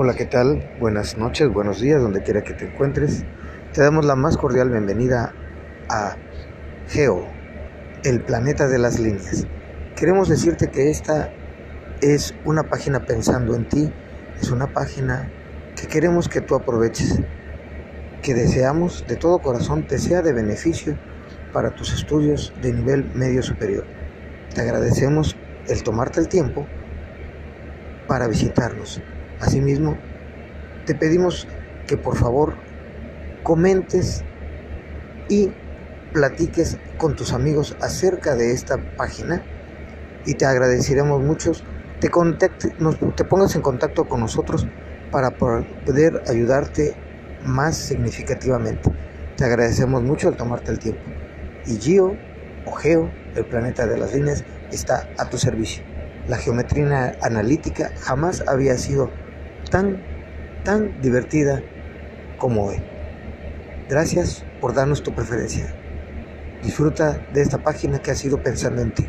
Hola, ¿qué tal? Buenas noches, buenos días, donde quiera que te encuentres. Te damos la más cordial bienvenida a Geo, el planeta de las líneas. Queremos decirte que esta es una página pensando en ti, es una página que queremos que tú aproveches, que deseamos de todo corazón te sea de beneficio para tus estudios de nivel medio superior. Te agradecemos el tomarte el tiempo para visitarnos. Asimismo, te pedimos que por favor comentes y platiques con tus amigos acerca de esta página y te agradeceremos mucho te, te pongas en contacto con nosotros para poder ayudarte más significativamente. Te agradecemos mucho el tomarte el tiempo. Y Gio o Geo, el planeta de las líneas, está a tu servicio. La geometría analítica jamás había sido tan, tan divertida como hoy. Gracias por darnos tu preferencia. Disfruta de esta página que ha sido pensando en ti.